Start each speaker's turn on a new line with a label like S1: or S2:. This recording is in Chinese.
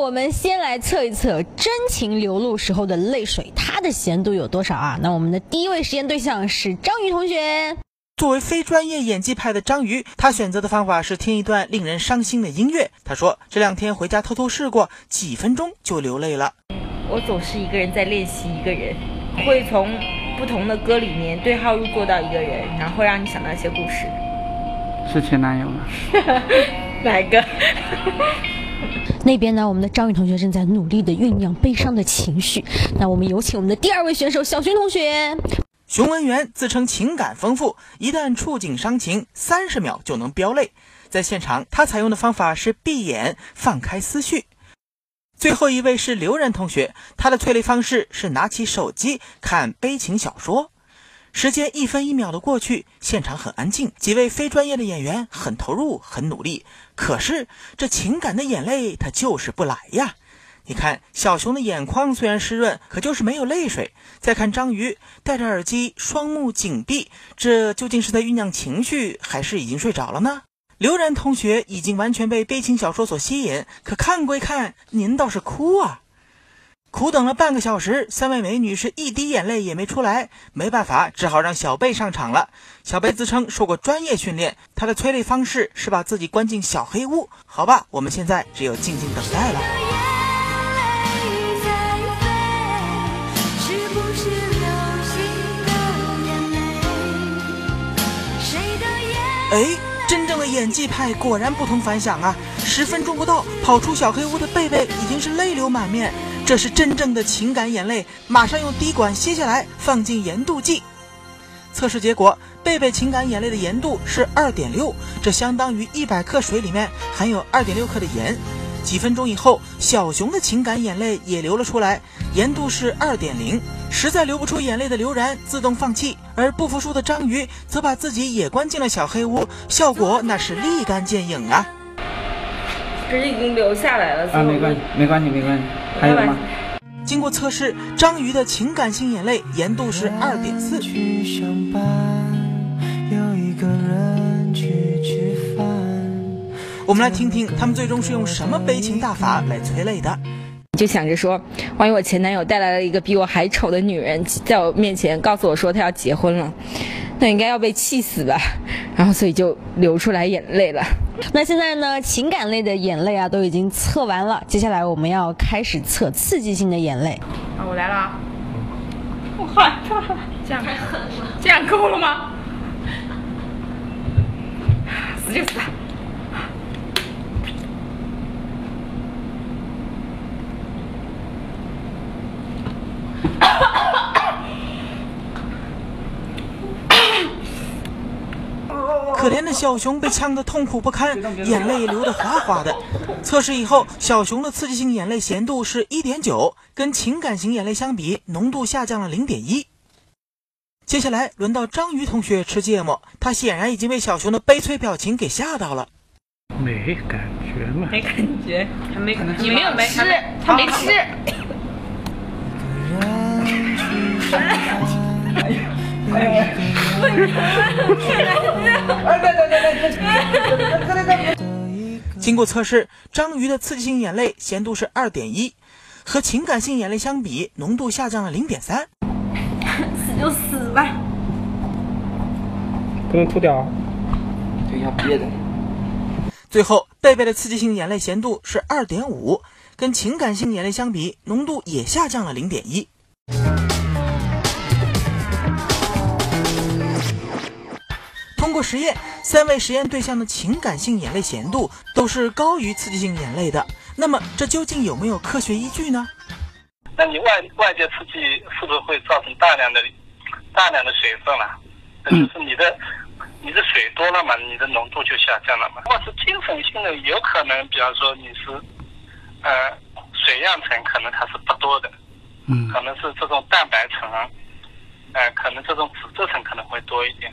S1: 我们先来测一测真情流露时候的泪水，它的咸度有多少啊？那我们的第一位实验对象是章鱼同学。
S2: 作为非专业演技派的章鱼，他选择的方法是听一段令人伤心的音乐。他说，这两天回家偷偷试过，几分钟就流泪了。
S3: 我总是一个人在练习一个人，会从不同的歌里面对号入座到一个人，然后让你想到一些故事。
S4: 是前男友吗？
S3: 哪个？
S1: 那边呢？我们的张宇同学正在努力的酝酿悲伤的情绪。那我们有请我们的第二位选手小熊同学。
S2: 熊文元自称情感丰富，一旦触景伤情，三十秒就能飙泪。在现场，他采用的方法是闭眼放开思绪。最后一位是刘然同学，他的催泪方式是拿起手机看悲情小说。时间一分一秒的过去，现场很安静，几位非专业的演员很投入、很努力。可是这情感的眼泪，它就是不来呀。你看，小熊的眼眶虽然湿润，可就是没有泪水。再看章鱼，戴着耳机，双目紧闭，这究竟是在酝酿情绪，还是已经睡着了呢？刘然同学已经完全被悲情小说所吸引，可看归看，您倒是哭啊！苦等了半个小时，三位美女是一滴眼泪也没出来，没办法，只好让小贝上场了。小贝自称受过专业训练，他的催泪方式是把自己关进小黑屋。好吧，我们现在只有静静等待了。哎，真正的演技派果然不同凡响啊！十分钟不到，跑出小黑屋的贝贝已经是泪流满面，这是真正的情感眼泪。马上用滴管吸下来，放进盐度计。测试结果，贝贝情感眼泪的盐度是二点六，这相当于一百克水里面含有二点六克的盐。几分钟以后，小熊的情感眼泪也流了出来，盐度是二点零。实在流不出眼泪的刘然自动放弃，而不服输的章鱼则把自己也关进了小黑屋，效果那是立竿见影啊！
S3: 可是已经流下来了，
S4: 啊，没关系，没关系，没关系，还有吗？
S2: 经过测试，章鱼的情感性眼泪盐度是二点四。我们来听听他们最终是用什么悲情大法来催泪的。
S3: 就想着说，万一我前男友带来了一个比我还丑的女人，在我面前告诉我说他要结婚了，那应该要被气死吧。然后所以就流出来眼泪了。
S1: 那现在呢，情感类的眼泪啊都已经测完了，接下来我们要开始测刺激性的眼泪。
S3: 啊，我来了，我害怕，这样太狠了，这样够了吗？死就死。
S2: 可怜的小熊被呛得痛苦不堪，眼泪流得哗哗的。测试以后，小熊的刺激性眼泪咸度是一点九，跟情感型眼泪相比，浓度下降了零点一。接下来轮到章鱼同学吃芥末，他显然已经被小熊的悲催表情给吓到了。
S4: 没感觉吗？
S3: 没感觉，他没，你没有吃，他没吃。
S2: 经过测试，章鱼的刺激性眼泪咸度是二点一，和情感性眼泪相比，浓度下降了零点三。
S3: 死就死吧，
S4: 不能吐掉，
S5: 对，要憋的。
S2: 最后，贝贝的刺激性眼泪咸度是二点五，跟情感性眼泪相比，浓度也下降了零点一。通过实验，三位实验对象的情感性眼泪咸度都是高于刺激性眼泪的。那么，这究竟有没有科学依据呢？
S6: 那你外外界刺激是不是会造成大量的大量的水分了？那就是你的你的水多了嘛，你的浓度就下降了嘛。如果是精神性的，有可能，比方说你是呃水样层可能它是不多的，
S4: 嗯，
S6: 可能是这种蛋白层，呃，可能这种脂质层可能会多一点。